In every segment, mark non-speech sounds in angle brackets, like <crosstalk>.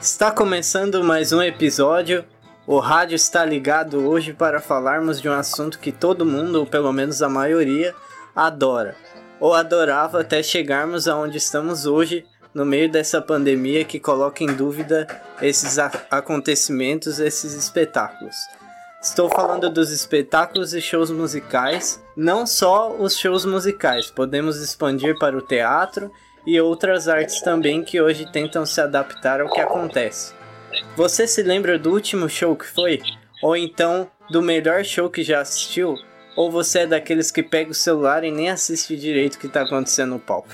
Está começando mais um episódio. O rádio está ligado hoje para falarmos de um assunto que todo mundo, ou pelo menos a maioria, adora. Ou adorava até chegarmos aonde estamos hoje, no meio dessa pandemia que coloca em dúvida esses acontecimentos, esses espetáculos. Estou falando dos espetáculos e shows musicais, não só os shows musicais, podemos expandir para o teatro e outras artes também que hoje tentam se adaptar ao que acontece. Você se lembra do último show que foi? Ou então do melhor show que já assistiu? Ou você é daqueles que pega o celular e nem assiste direito o que está acontecendo no palco?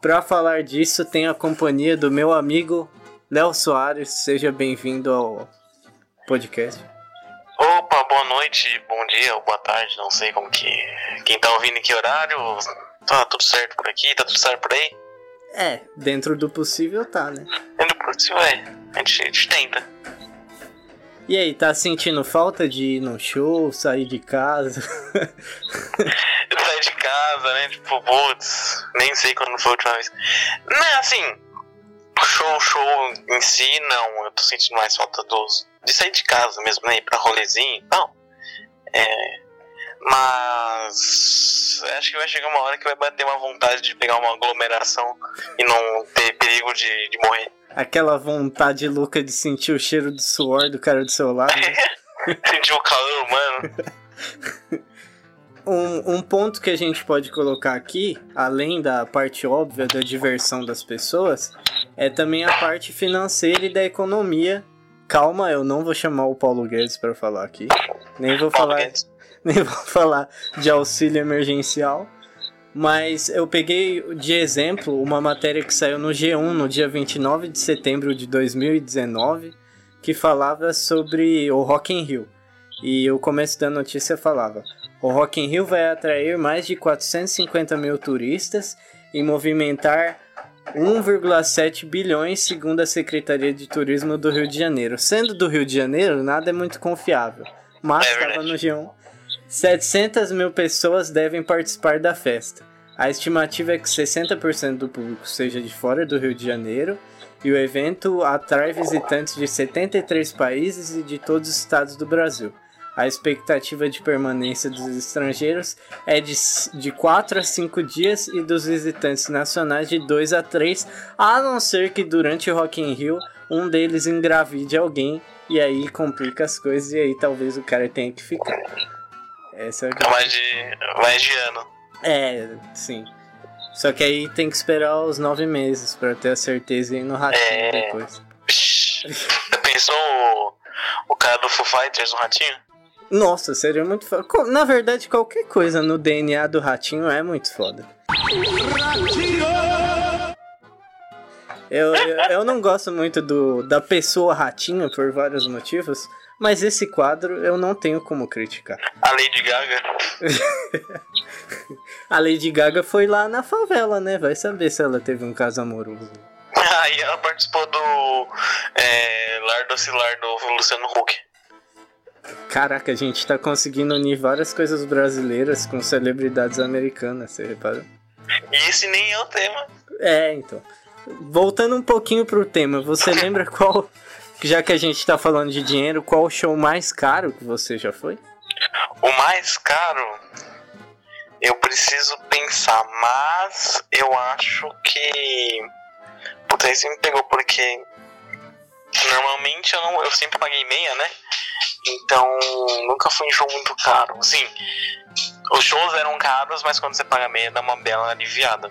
Para falar disso, tenho a companhia do meu amigo Léo Soares. Seja bem-vindo ao podcast. Opa, boa noite, bom dia ou boa tarde, não sei como que. Quem tá ouvindo em que horário? Tá tudo certo por aqui? Tá tudo certo por aí? É, dentro do possível tá, né? Dentro do possível é. A gente, a gente tenta. E aí, tá sentindo falta de ir no show, sair de casa? <laughs> sair de casa, né? Tipo, putz, nem sei quando foi a última vez. Não, é assim, show, show em si, não. Eu tô sentindo mais falta dos, de sair de casa mesmo, né? Ir pra rolezinho não. É, mas acho que vai chegar uma hora que vai bater uma vontade de pegar uma aglomeração e não ter perigo de, de morrer. Aquela vontade louca de sentir o cheiro do suor do cara do seu lado. Né? <laughs> sentir o calor humano. <laughs> Um, um, ponto que a gente pode colocar aqui, além da parte óbvia da diversão das pessoas, é também a parte financeira e da economia. Calma, eu não vou chamar o Paulo Guedes para falar aqui. Nem vou Paulo falar. Guedes. <laughs> nem vou falar de auxílio emergencial. Mas eu peguei de exemplo uma matéria que saiu no G1 no dia 29 de setembro de 2019, que falava sobre o Rock in Rio. E o começo da notícia falava: o Rock in Rio vai atrair mais de 450 mil turistas e movimentar 1,7 bilhões, segundo a Secretaria de Turismo do Rio de Janeiro. Sendo do Rio de Janeiro, nada é muito confiável. Mas estava é no G1 700 mil pessoas devem participar da festa. A estimativa é que 60% do público seja de fora do Rio de Janeiro e o evento atrai visitantes de 73 países e de todos os estados do Brasil. A expectativa de permanência dos estrangeiros é de, de 4 a 5 dias e dos visitantes nacionais de 2 a 3, a não ser que durante o Rock in Rio um deles engravide alguém e aí complica as coisas e aí talvez o cara tenha que ficar. Essa é a... mais, de, mais de ano. É, sim. Só que aí tem que esperar os nove meses pra ter a certeza e ir no ratinho é... depois. Pensou o, o cara do Foo Fighters no ratinho? Nossa, seria muito foda. Na verdade, qualquer coisa no DNA do ratinho é muito foda. Ratinho! Eu, eu, eu, não gosto muito do, da pessoa ratinho por vários motivos, mas esse quadro eu não tenho como criticar. A Lady Gaga. <laughs> a Lady Gaga foi lá na favela, né? Vai saber se ela teve um caso amoroso. <laughs> Ah, e ela participou do é, Lar Docilar do Luciano Huck. Caraca, a gente tá conseguindo unir várias coisas brasileiras com celebridades americanas, você reparou? E esse nem é o tema. É, então. Voltando um pouquinho pro tema, você lembra <laughs> qual já que a gente tá falando de dinheiro, qual o show mais caro que você já foi? O mais caro? Eu preciso pensar, mas eu acho que. Puta, você me pegou porque. Normalmente eu, não, eu sempre paguei meia, né? Então nunca fui em show muito caro. Sim, os shows eram caros, mas quando você paga meia dá uma bela aliviada.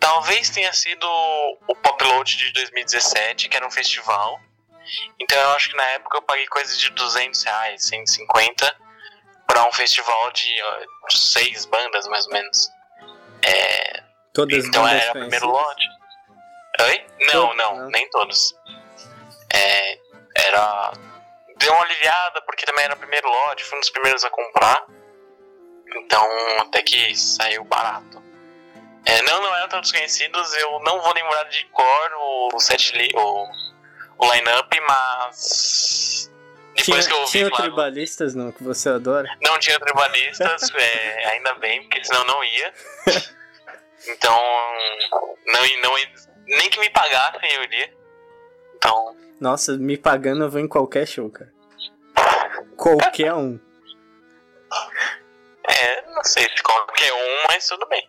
Talvez tenha sido o Pop Load de 2017, que era um festival então eu acho que na época eu paguei coisa de 200 reais, 150 para um festival de uh, seis bandas mais ou menos. É, Todas então era o primeiro lote. Oi? Não, não, não, nem todos. É, era. Deu uma aliviada porque também era o primeiro lote, fui um dos primeiros a comprar. Então até que saiu barato. É, não, não eram tão desconhecidos, eu não vou lembrar de cor o set li, o o line-up, mas Depois tinha, que eu ouvi tinha tribalistas não, que você adora? Não tinha tribalistas, <laughs> é, ainda bem, porque senão não ia. Então, não, não, nem que me pagassem eu iria. Então, Nossa, me pagando eu vou em qualquer show, cara. Qualquer um. <laughs> é, não sei se qualquer um, mas tudo bem.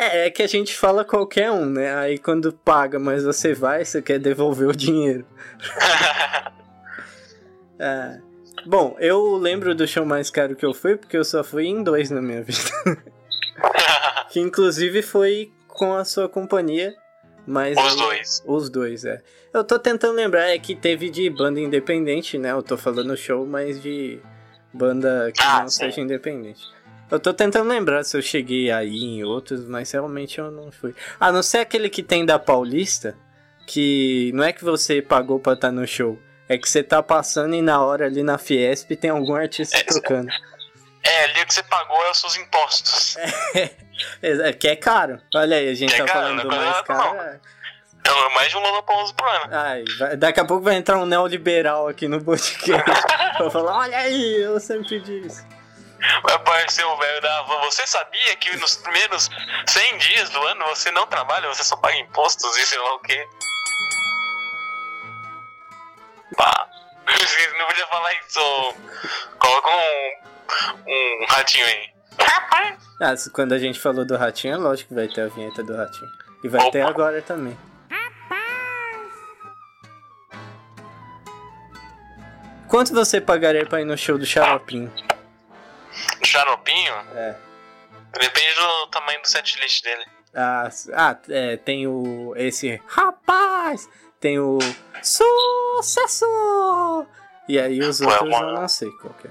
É, é que a gente fala qualquer um, né? Aí quando paga, mas você vai, você quer devolver o dinheiro. <laughs> É. Bom, eu lembro do show mais caro que eu fui, porque eu só fui em dois na minha vida. <laughs> que inclusive foi com a sua companhia. Mas Os aí- dois. Os dois, é. Eu tô tentando lembrar, é que teve de banda independente, né? Eu tô falando show, mas de banda que Ah, não sim. seja independente. Eu tô tentando lembrar se eu cheguei aí em outros, mas realmente eu não fui. A não ser aquele que tem da Paulista, que não é que você pagou pra estar no show, é que você tá passando e na hora ali na Fiesp tem algum artista É, tocando. É, ali o que você pagou é os seus impostos. <laughs> É, que é caro. Olha aí, a gente Que é tá caro, falando do é mais caro. é. É mais de um Lollapalooza por ano. Ai, vai- daqui a pouco vai entrar um neoliberal aqui no podcast. <laughs> Vou falar, olha aí, eu sempre disse. Vai aparecer o velho da van. Você sabia que nos primeiros 100 dias do ano você não trabalha, você só paga impostos e sei lá o quê? Pá. Não podia falar isso. Coloca um, um ratinho aí. Ah, quando a gente falou do Ratinho, é lógico que vai ter a vinheta do Ratinho. E vai Opa. ter agora também. Quanto você pagaria pra ir no show do Xaropinho? Xaropinho? É. Depende do tamanho do setlist dele. Ah, ah, é, tem o. Esse. Rapaz! Tem o. Sucesso! E aí os Ué, outros eu uma- não sei qual que é.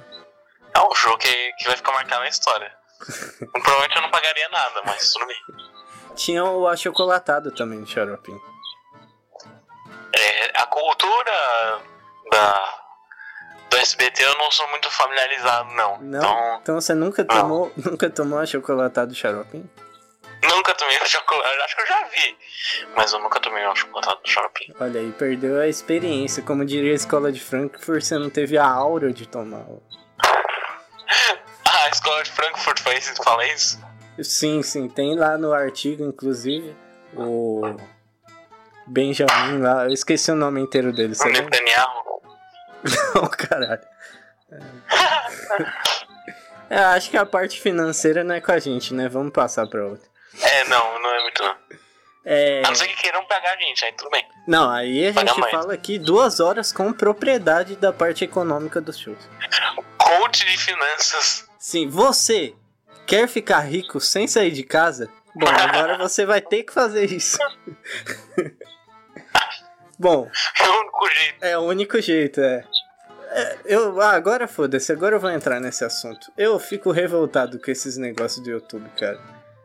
É um jogo que, que vai ficar marcado na história. <laughs> Provavelmente eu não pagaria nada, mas tudo bem. Tinha o achocolatado também do Xaropinho. É, a cultura da, do SBT eu não sou muito familiarizado, não. Não? Então, Então você nunca tomou, <laughs> nunca tomou achocolatado do Xaropinho? nunca tomei um chocolate. Acho que eu já vi, mas eu nunca tomei um chocolate do shopping. Olha aí, perdeu a experiência. Como diria a escola de Frankfurt, você não teve a aura de tomar. Ah, <laughs> a escola de Frankfurt foi isso, fala isso? Sim, sim, tem lá no artigo, inclusive, o Benjamin lá. Eu esqueci o nome inteiro dele, O? Netanyahu. <laughs> Não, caralho. É, acho que a parte financeira não é com a gente, né? Vamos passar pra outra. É, não, não é muito não. É... A não ser que queiram pagar a gente, aí tudo bem. Não, aí a Paga gente mais. fala aqui duas horas com propriedade da parte econômica dos shows. Coach de finanças. Sim, você quer ficar rico sem sair de casa? Bom, agora <laughs> você vai ter que fazer isso. <laughs> Bom, É o único jeito. é o único jeito, é. É, eu, ah, agora foda-se, agora eu vou entrar nesse assunto. Eu fico revoltado com esses negócios do YouTube, cara.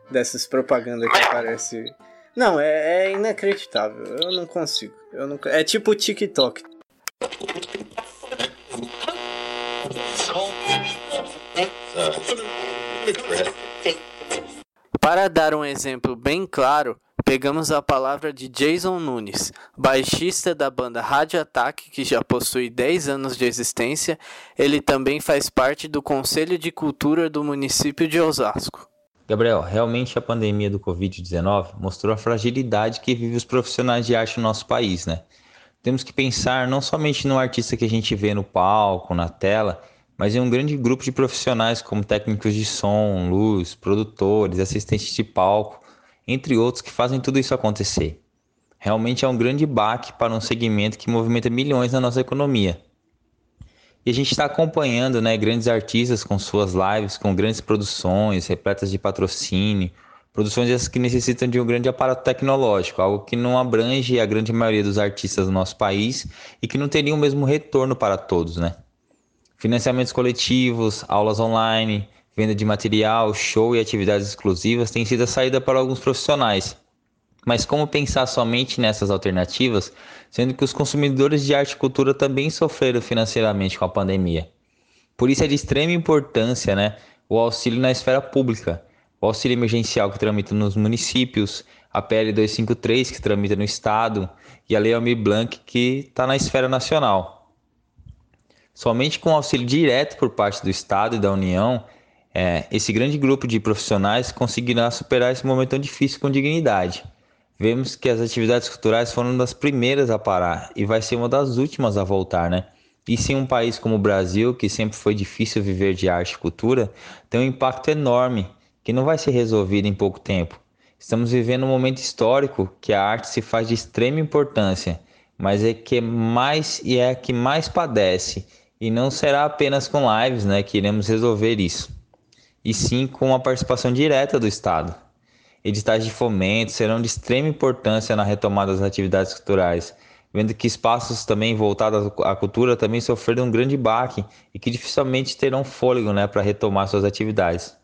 Dessas propagandas que aparece. Não, é, é inacreditável. Eu não consigo. Eu não, é tipo o TikTok. Para dar um exemplo bem claro, pegamos a palavra de Jason Nunes, baixista da banda Rádio Ataque, que já possui 10 anos de existência. Ele também faz parte do Conselho de Cultura do município de Osasco. Gabriel, realmente a pandemia do Covid-19 mostrou a fragilidade que vive os profissionais de arte no nosso país, né? Temos que pensar não somente no artista que a gente vê no palco, na tela, mas em um grande grupo de profissionais como técnicos de som, luz, produtores, assistentes de palco, entre outros que fazem tudo isso acontecer. Realmente é um grande baque para um segmento que movimenta milhões na nossa economia. E a gente está acompanhando né, grandes artistas com suas lives, com grandes produções, repletas de patrocínio, produções essas que necessitam de um grande aparato tecnológico, algo que não abrange a grande maioria dos artistas do nosso país e que não teria o mesmo retorno para todos, né? Financiamentos coletivos, aulas online, venda de material, show e atividades exclusivas têm sido a saída para alguns profissionais. Mas como pensar somente nessas alternativas, sendo que os consumidores de arte e cultura também sofreram financeiramente com a pandemia? Por isso é de extrema importância né, o auxílio na esfera pública, o auxílio emergencial que tramita nos municípios, a PL 253 que tramita no Estado e a Lei Almir Blanc que está na esfera nacional. Somente com auxílio direto por parte do Estado e da União, é, esse grande grupo de profissionais conseguirá superar esse momento tão difícil com dignidade. Vemos que as atividades culturais foram uma das primeiras a parar e vai ser uma das últimas a voltar, né? E se um país como o Brasil, que sempre foi difícil viver de arte e cultura, tem um impacto enorme que não vai ser resolvido em pouco tempo. Estamos vivendo um momento histórico que a arte se faz de extrema importância, mas é que mais e é a que mais padece, e não será apenas com lives, né, que iremos resolver isso, e sim com a participação direta do Estado. Editais de fomento serão de extrema importância na retomada das atividades culturais, vendo que espaços também voltados à cultura também sofreram um grande baque e que dificilmente terão fôlego né, para retomar suas atividades.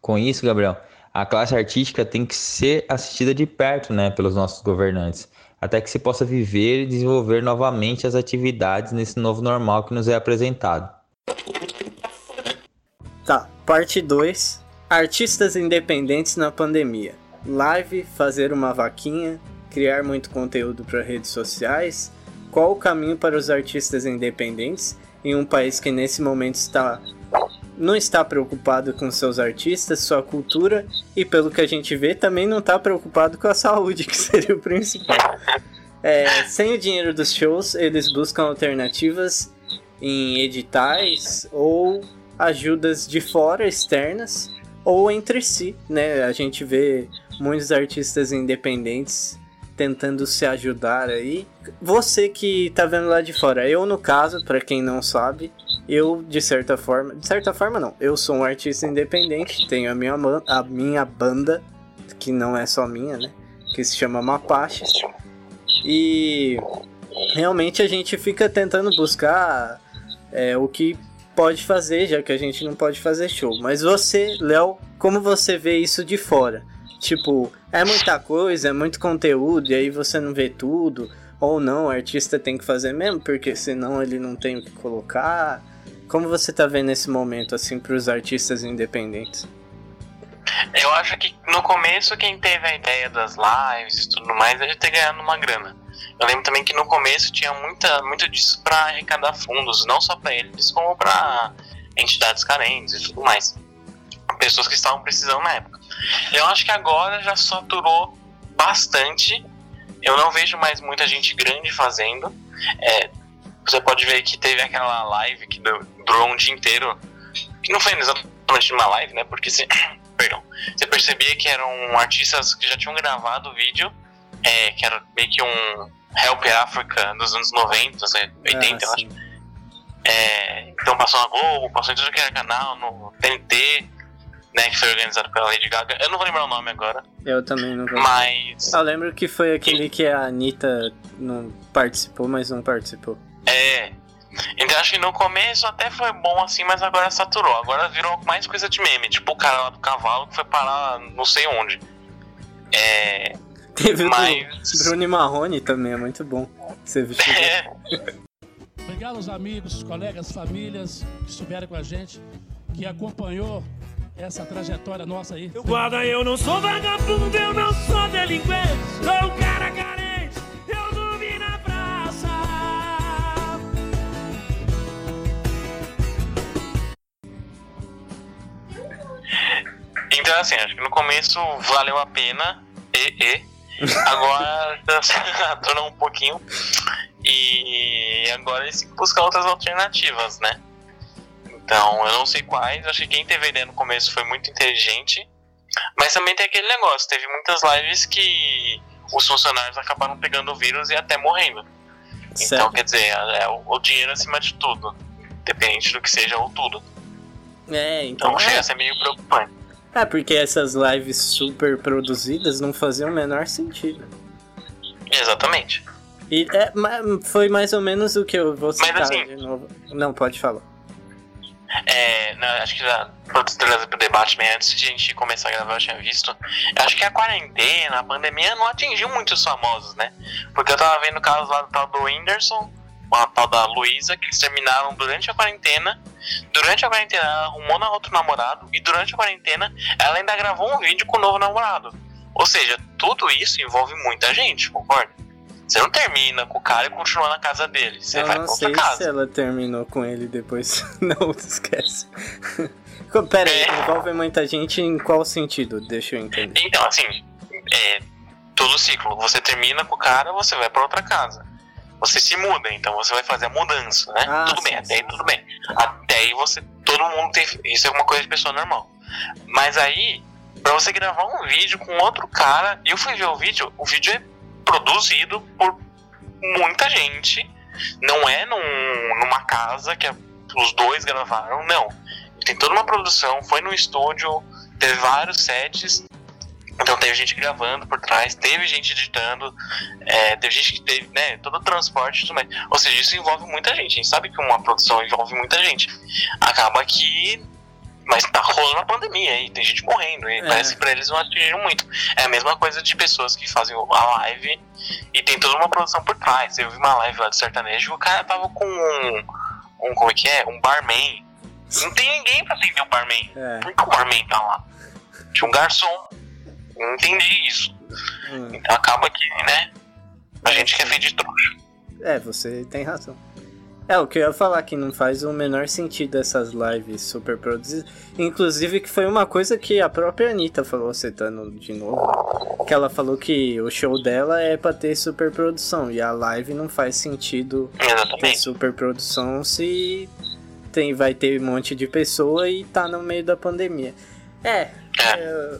Com isso, Gabriel, a classe artística tem que ser assistida de perto né, pelos nossos governantes, até que se possa viver e desenvolver novamente as atividades nesse novo normal que nos é apresentado. Tá, parte 2. Artistas independentes na pandemia. Live, fazer uma vaquinha, criar muito conteúdo para redes sociais. Qual o caminho para os artistas independentes em um país que nesse momento está não está preocupado com seus artistas, sua cultura e, pelo que a gente vê, também não está preocupado com a saúde, <laughs> que seria o principal. É, sem o dinheiro dos shows, eles buscam alternativas em editais ou ajudas de fora, externas, ou entre si, né? A gente vê muitos artistas independentes tentando se ajudar aí. Você que tá vendo lá de fora, eu no caso, para quem não sabe, eu, de certa forma, de certa forma não, eu sou um artista independente, tenho a minha, a minha banda, que não é só minha, né? Que se chama Mapaches. E realmente a gente fica tentando buscar é, o que pode fazer, já que a gente não pode fazer show. Mas você, Léo, como você vê isso de fora? Tipo, é muita coisa, é muito conteúdo, e aí você não vê tudo. Ou não, o artista tem que fazer mesmo, porque senão ele não tem o que colocar. Como você tá vendo esse momento, assim, pros artistas independentes? Eu acho que no começo quem teve a ideia das lives e tudo mais é de ter ganhado uma grana. Eu lembro também que no começo tinha muita, muito disso para arrecadar fundos, não só para eles, como para entidades carentes e tudo mais. Pessoas que estavam precisando na época. Eu acho que agora já saturou bastante. Eu não vejo mais muita gente grande fazendo. É, você pode ver que teve aquela live que durou um dia inteiro, que não foi exatamente uma live, né? Porque você, <coughs> perdão, você percebia que eram artistas que já tinham gravado o vídeo, é, que era meio que um Help Africa dos anos 90, 80, ah, eu acho. É, então passou na Globo, passou em tudo que era canal, no TNT, né, que foi organizado pela Lady Gaga. Eu não vou lembrar o nome agora. Eu também não vou. Mas. Eu lembro que foi aquele que a Anitta não participou, mas não participou. É. Então acho que no começo até foi bom assim, mas agora saturou. Agora virou mais coisa de meme. Tipo o cara lá do cavalo que foi parar não sei onde. É. Teve mas... o Bruno Marrone também, é muito bom. Você viu? <laughs> É. Obrigado aos amigos, colegas, famílias que estiveram com a gente, que acompanhou essa trajetória nossa aí. Eu guarda, eu não sou vagabundo, eu não sou delinquente, sou um cara carente, eu dormi na praça. Então, assim, acho que no começo valeu a pena, e, e. Agora <laughs> aturou um pouquinho. E agora eles têm que buscar outras alternativas, né? Então, eu não sei quais. Acho que quem teve a ideia no começo foi muito inteligente. Mas também tem aquele negócio: teve muitas lives que os funcionários acabaram pegando o vírus e até morrendo. Então, certo. Então, quer dizer, é, é o, dinheiro acima de tudo. Independente do que seja ou tudo. É, então. Então, chega a ser meio preocupante. É, porque essas lives super produzidas não faziam o menor sentido. Exatamente. E é, foi mais ou menos o que eu vou citar Mas, assim, de novo. Não, pode falar. É, não, acho que já pode trazer pro debate, mas antes de a gente começar a gravar, eu tinha visto. Eu acho que a quarentena, a pandemia não atingiu muitos famosos, né? Porque eu tava vendo o caso lá do tal do Whindersson, a tal da Luísa, que eles terminaram durante a quarentena. Durante a quarentena, ela arrumou na outro namorado. E durante a quarentena, ela ainda gravou um vídeo com o novo namorado. Ou seja, tudo isso envolve muita gente, concorda? Você não termina com o cara e continua na casa dele. Você eu vai não pra outra sei casa. se ela terminou com ele depois. <laughs> não, esquece. Pera aí, É. envolve muita gente em qual sentido? Deixa eu entender. Então, assim, é, todo ciclo. Você termina com o cara, você vai pra outra casa. Você se muda, então você vai fazer a mudança, né? Ah, tudo sim, bem, até aí sim. tudo bem. Até aí você. Todo mundo tem. Isso é uma coisa de pessoa normal. Mas aí, pra você gravar um vídeo com outro cara, eu fui ver o vídeo, o vídeo é produzido por muita gente. Não é num- numa casa que a- os dois gravaram, não. Tem toda uma produção, foi no estúdio, teve vários sets. Então teve gente gravando por trás, teve gente editando, é, teve gente que teve, né, todo o transporte tudo mais. Ou seja, isso envolve muita gente. A gente sabe que uma produção envolve muita gente. Acaba que. Mas tá rolando a pandemia aí, tem gente morrendo. E É. parece que pra eles não atingiram muito. É a mesma coisa de pessoas que fazem a live e tem toda uma produção por trás. Eu vi uma live lá de sertanejo e o cara tava com um. um como é que é? Um barman. Não tem ninguém pra atender o barman. É. Por que o barman tá lá? Tinha um garçom. Não entendi isso. hum. Então acaba que, né? A gente que é feito de trouxa. É, você tem razão. É, o que eu ia falar que não faz o menor sentido essas lives super produzidas. Inclusive que foi uma coisa que a própria Anitta falou, citando de novo, que ela falou que o show dela é pra ter super produção e a live não faz sentido ter super produção se tem, vai ter um monte de pessoa e tá no meio da pandemia. É, é, é,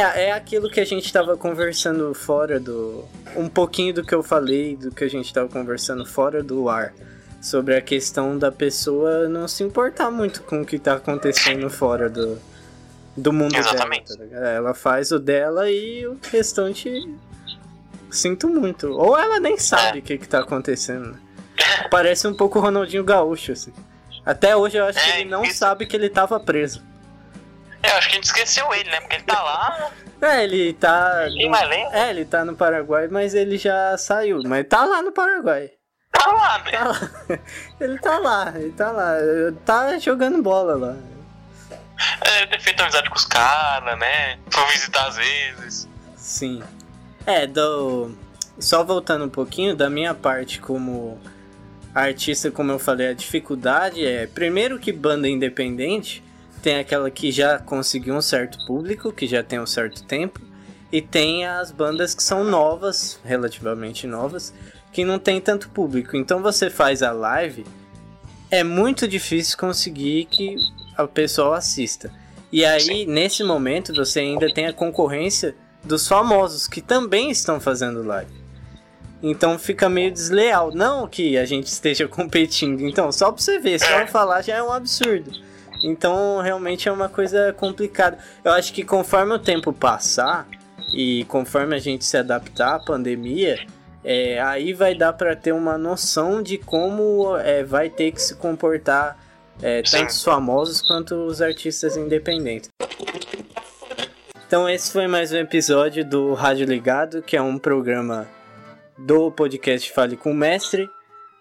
é aquilo que a gente tava conversando fora do. Um pouquinho do que eu falei, do que a gente tava conversando fora do ar. Sobre a questão da pessoa não se importar muito com o que tá acontecendo fora do, do mundo Exatamente. dela. Tá ligado? Ela faz o dela e o restante. Sinto muito. Ou ela nem sabe o que, que tá acontecendo. né? Parece um pouco o Ronaldinho Gaúcho, assim. Até hoje eu acho que É, ele não isso- sabe que ele tava preso. É, eu acho que a gente esqueceu ele, né? Porque ele tá lá, É, ele tá. mais lembra. É, ele tá no Paraguai, mas ele já saiu. Mas tá lá no Paraguai. Tá lá, né? Tá lá. <laughs> Ele tá lá, ele tá lá. Tá jogando bola lá. É, ter feito amizade com os caras, né? Foi visitar às vezes. Sim. É, do. Só voltando um pouquinho, da minha parte como artista, como eu falei, a dificuldade é. Primeiro que banda independente tem aquela que já conseguiu um certo público, que já tem um certo tempo. E tem as bandas que são novas, relativamente novas, que não tem tanto público. Então você faz a live, é muito difícil conseguir que a pessoa assista. E aí, nesse momento, você ainda tem a concorrência dos famosos que também estão fazendo live. Então fica meio desleal. Não que a gente esteja <laughs> competindo. Então, só pra você ver, só eu falar já é um absurdo. Então, realmente é uma coisa complicada. Eu acho que conforme o tempo passar e conforme a gente se adaptar à pandemia, é, aí vai dar pra ter uma noção de como é, vai ter que se comportar é, tanto os famosos quanto os artistas independentes. Então esse foi mais um episódio do Rádio Ligado, que é um programa do podcast Fale com o Mestre.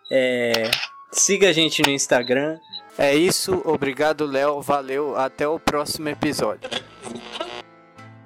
É, siga a gente no Instagram. É isso, obrigado Léo, valeu, até o próximo episódio.